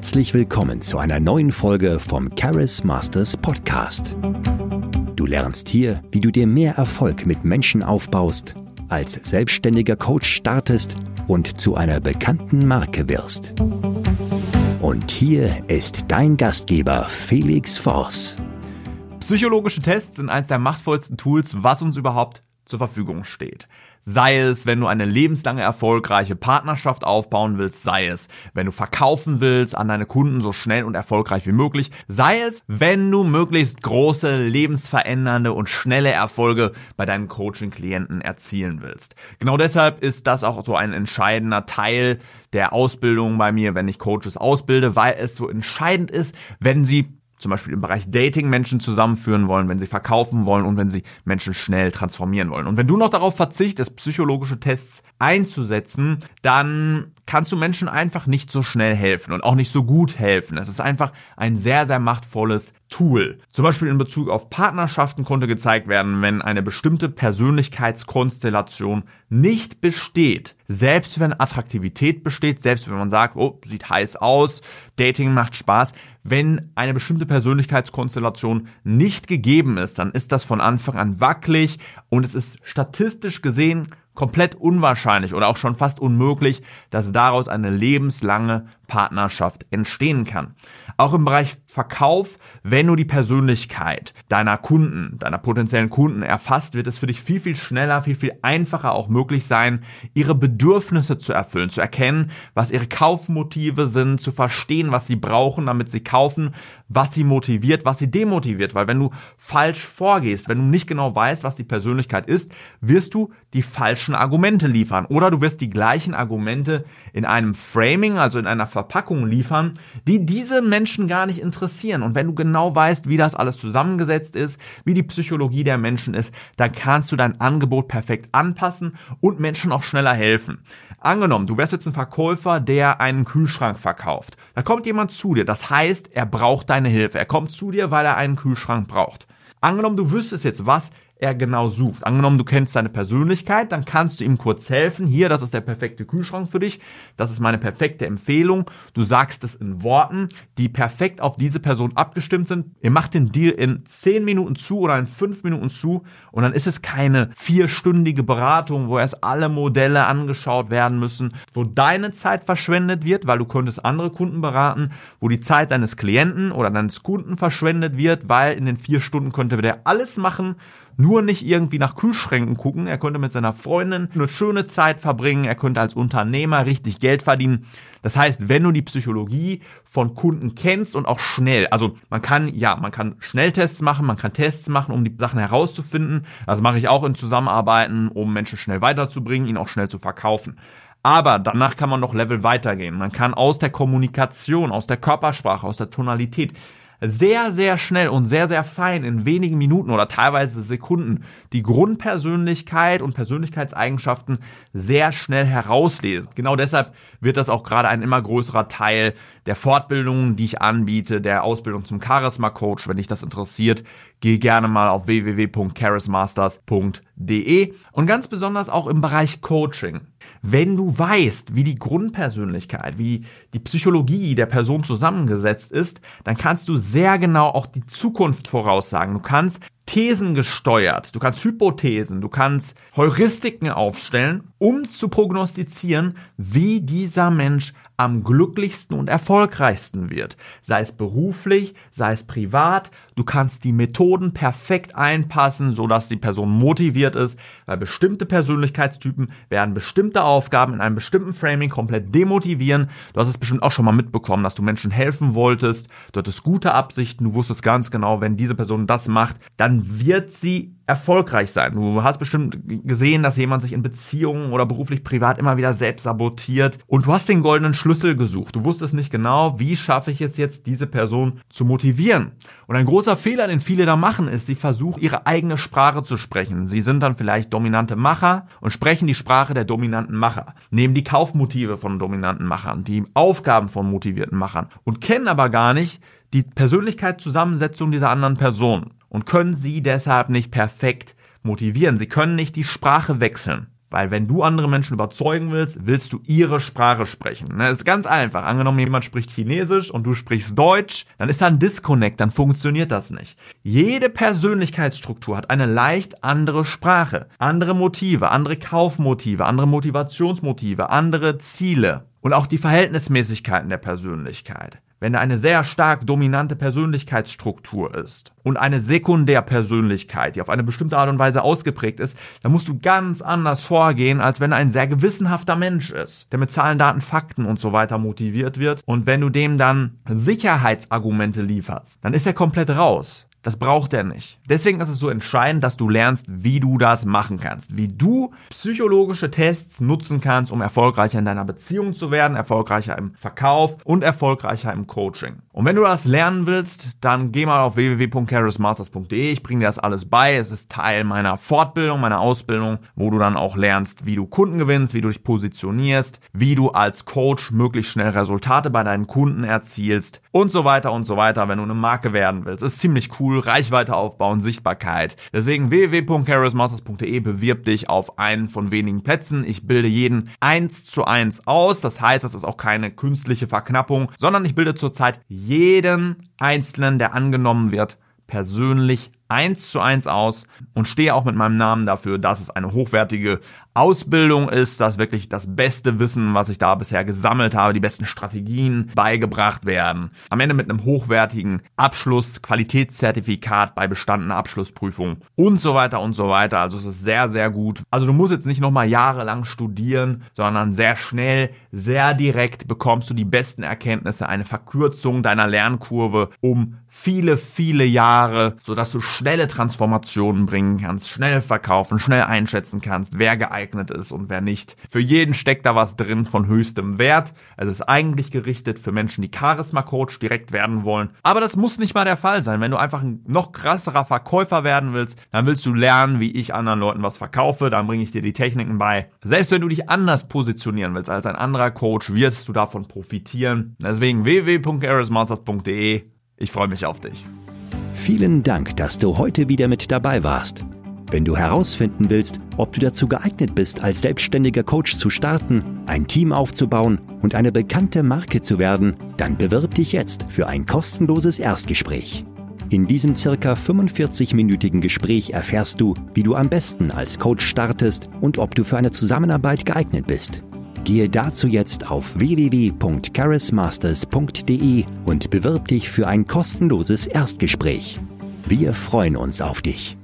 Herzlich willkommen zu einer neuen Folge vom Charis Masters Podcast. Du lernst hier, wie du dir mehr Erfolg mit Menschen aufbaust, als selbstständiger Coach startest und zu einer bekannten Marke wirst. Und hier ist dein Gastgeber Felix Voss. Psychologische Tests sind eines der machtvollsten Tools, was uns überhaupt zur Verfügung steht. Sei es, wenn du eine lebenslange erfolgreiche Partnerschaft aufbauen willst, sei es, wenn du verkaufen willst an deine Kunden so schnell und erfolgreich wie möglich, sei es, wenn du möglichst große, lebensverändernde und schnelle Erfolge bei deinen Coaching-Klienten erzielen willst. Genau deshalb ist das auch so ein entscheidender Teil der Ausbildung bei mir, wenn ich Coaches ausbilde, weil es so entscheidend ist, wenn sie zum Beispiel im Bereich Dating Menschen zusammenführen wollen, wenn sie verkaufen wollen und wenn sie Menschen schnell transformieren wollen. Und wenn du noch darauf verzichtest, psychologische Tests einzusetzen, dann kannst du Menschen einfach nicht so schnell helfen und auch nicht so gut helfen. Es ist einfach ein sehr, sehr machtvolles Tool. Zum Beispiel in Bezug auf Partnerschaften konnte gezeigt werden, wenn eine bestimmte Persönlichkeitskonstellation nicht besteht, selbst wenn Attraktivität besteht, selbst wenn man sagt, oh, sieht heiß aus, Dating macht Spaß, wenn eine bestimmte Persönlichkeitskonstellation nicht gegeben ist, dann ist das von Anfang an wackelig und es ist statistisch gesehen komplett unwahrscheinlich oder auch schon fast unmöglich, dass daraus eine lebenslange Partnerschaft entstehen kann. Auch im Bereich Verkauf, wenn du die Persönlichkeit deiner Kunden, deiner potenziellen Kunden erfasst, wird es für dich viel, viel schneller, viel, viel einfacher auch möglich sein, ihre Bedürfnisse zu erfüllen, zu erkennen, was ihre Kaufmotive sind, zu verstehen, was sie brauchen, damit sie kaufen, was sie motiviert, was sie demotiviert. Weil wenn du falsch vorgehst, wenn du nicht genau weißt, was die Persönlichkeit ist, wirst du die falschen Argumente liefern. Oder du wirst die gleichen Argumente in einem Framing, also in einer Verpackung liefern, die diese Menschen gar nicht interessieren. Und wenn du genau weißt, wie das alles zusammengesetzt ist, wie die Psychologie der Menschen ist, dann kannst du dein Angebot perfekt anpassen und Menschen auch schneller helfen. Angenommen, du wärst jetzt ein Verkäufer, der einen Kühlschrank verkauft. Da kommt jemand zu dir. Das heißt, er braucht deine Hilfe. Er kommt zu dir, weil er einen Kühlschrank braucht. Angenommen, du wüsstest jetzt, was er genau sucht. Angenommen, du kennst seine Persönlichkeit, dann kannst du ihm kurz helfen. Hier, das ist der perfekte Kühlschrank für dich. Das ist meine perfekte Empfehlung. Du sagst es in Worten, die perfekt auf diese Person abgestimmt sind. Ihr macht den Deal in 10 Minuten zu oder in 5 Minuten zu und dann ist es keine vierstündige Beratung, wo erst alle Modelle angeschaut werden müssen, wo deine Zeit verschwendet wird, weil du könntest andere Kunden beraten, wo die Zeit deines Klienten oder deines Kunden verschwendet wird, weil in den vier Stunden könnte der alles machen, nur nicht irgendwie nach Kühlschränken gucken. Er könnte mit seiner Freundin eine schöne Zeit verbringen. Er könnte als Unternehmer richtig Geld verdienen. Das heißt, wenn du die Psychologie von Kunden kennst und auch schnell, also man kann, ja, man kann Schnelltests machen, man kann Tests machen, um die Sachen herauszufinden. Das mache ich auch in Zusammenarbeiten, um Menschen schnell weiterzubringen, ihn auch schnell zu verkaufen. Aber danach kann man noch Level weitergehen. Man kann aus der Kommunikation, aus der Körpersprache, aus der Tonalität sehr, sehr schnell und sehr, sehr fein in wenigen Minuten oder teilweise Sekunden die Grundpersönlichkeit und Persönlichkeitseigenschaften sehr schnell herauslesen. Genau deshalb wird das auch gerade ein immer größerer Teil der Fortbildungen, die ich anbiete, der Ausbildung zum Charisma Coach. Wenn dich das interessiert, geh gerne mal auf www.charismasters.de und ganz besonders auch im Bereich Coaching. Wenn du weißt, wie die Grundpersönlichkeit, wie die Psychologie der Person zusammengesetzt ist, dann kannst du sehr genau auch die Zukunft voraussagen. Du kannst Thesen gesteuert, du kannst Hypothesen, du kannst Heuristiken aufstellen, um zu prognostizieren, wie dieser Mensch am glücklichsten und erfolgreichsten wird. Sei es beruflich, sei es privat. Du kannst die Methoden perfekt einpassen, sodass die Person motiviert ist, weil bestimmte Persönlichkeitstypen werden bestimmte Aufgaben in einem bestimmten Framing komplett demotivieren. Du hast es bestimmt auch schon mal mitbekommen, dass du Menschen helfen wolltest. Du hattest gute Absichten. Du wusstest ganz genau, wenn diese Person das macht, dann wird sie erfolgreich sein. Du hast bestimmt gesehen, dass jemand sich in Beziehungen oder beruflich privat immer wieder selbst sabotiert und du hast den goldenen Schlüssel gesucht. Du wusstest nicht genau, wie schaffe ich es jetzt, diese Person zu motivieren. Und ein großer Fehler, den viele da machen, ist, sie versuchen, ihre eigene Sprache zu sprechen. Sie sind dann vielleicht dominante Macher und sprechen die Sprache der dominanten Macher, nehmen die Kaufmotive von dominanten Machern, die Aufgaben von motivierten Machern und kennen aber gar nicht die Persönlichkeitszusammensetzung dieser anderen Person und können sie deshalb nicht perfekt motivieren. Sie können nicht die Sprache wechseln. Weil wenn du andere Menschen überzeugen willst, willst du ihre Sprache sprechen. Das ne, ist ganz einfach. Angenommen, jemand spricht Chinesisch und du sprichst Deutsch, dann ist da ein Disconnect, dann funktioniert das nicht. Jede Persönlichkeitsstruktur hat eine leicht andere Sprache, andere Motive, andere Kaufmotive, andere Motivationsmotive, andere Ziele und auch die Verhältnismäßigkeiten der Persönlichkeit. Wenn da eine sehr stark dominante Persönlichkeitsstruktur ist und eine Sekundärpersönlichkeit, die auf eine bestimmte Art und Weise ausgeprägt ist, dann musst du ganz anders vorgehen, als wenn ein sehr gewissenhafter Mensch ist, der mit Zahlen, Daten, Fakten und so weiter motiviert wird. Und wenn du dem dann Sicherheitsargumente lieferst, dann ist er komplett raus. Das braucht er nicht. Deswegen ist es so entscheidend, dass du lernst, wie du das machen kannst. Wie du psychologische Tests nutzen kannst, um erfolgreicher in deiner Beziehung zu werden, erfolgreicher im Verkauf und erfolgreicher im Coaching. Und wenn du das lernen willst, dann geh mal auf www.charismasters.de. Ich bringe dir das alles bei. Es ist Teil meiner Fortbildung, meiner Ausbildung, wo du dann auch lernst, wie du Kunden gewinnst, wie du dich positionierst, wie du als Coach möglichst schnell Resultate bei deinen Kunden erzielst und so weiter und so weiter, wenn du eine Marke werden willst. Das ist ziemlich cool cool, Reichweite aufbauen, Sichtbarkeit. Deswegen www.carrosmasters.de bewirb dich auf einen von wenigen Plätzen. Ich bilde jeden eins zu eins aus. Das heißt, das ist auch keine künstliche Verknappung, sondern ich bilde zurzeit jeden Einzelnen, der angenommen wird, persönlich eins zu eins aus und stehe auch mit meinem Namen dafür, dass es eine hochwertige Ausbildung ist, dass wirklich das beste Wissen, was ich da bisher gesammelt habe, die besten Strategien beigebracht werden. Am Ende mit einem hochwertigen Abschluss, Qualitätszertifikat bei bestandener Abschlussprüfung und so weiter und so weiter. Also es ist sehr, sehr gut. Also du musst jetzt nicht nochmal jahrelang studieren, sondern sehr schnell, sehr direkt bekommst du die besten Erkenntnisse, eine Verkürzung deiner Lernkurve um viele, viele Jahre, sodass du schnelle Transformationen bringen kannst, schnell verkaufen, schnell einschätzen kannst, wer geeignet ist und wer nicht. Für jeden steckt da was drin von höchstem Wert. Es ist eigentlich gerichtet für Menschen, die Charisma-Coach direkt werden wollen. Aber das muss nicht mal der Fall sein. Wenn du einfach ein noch krasserer Verkäufer werden willst, dann willst du lernen, wie ich anderen Leuten was verkaufe. Dann bringe ich dir die Techniken bei. Selbst wenn du dich anders positionieren willst als ein anderer Coach, wirst du davon profitieren. Deswegen www.charismasters.de ich freue mich auf dich. Vielen Dank, dass du heute wieder mit dabei warst. Wenn du herausfinden willst, ob du dazu geeignet bist, als selbstständiger Coach zu starten, ein Team aufzubauen und eine bekannte Marke zu werden, dann bewirb dich jetzt für ein kostenloses Erstgespräch. In diesem circa 45-minütigen Gespräch erfährst du, wie du am besten als Coach startest und ob du für eine Zusammenarbeit geeignet bist. Gehe dazu jetzt auf www.charismasters.de und bewirb dich für ein kostenloses Erstgespräch. Wir freuen uns auf dich.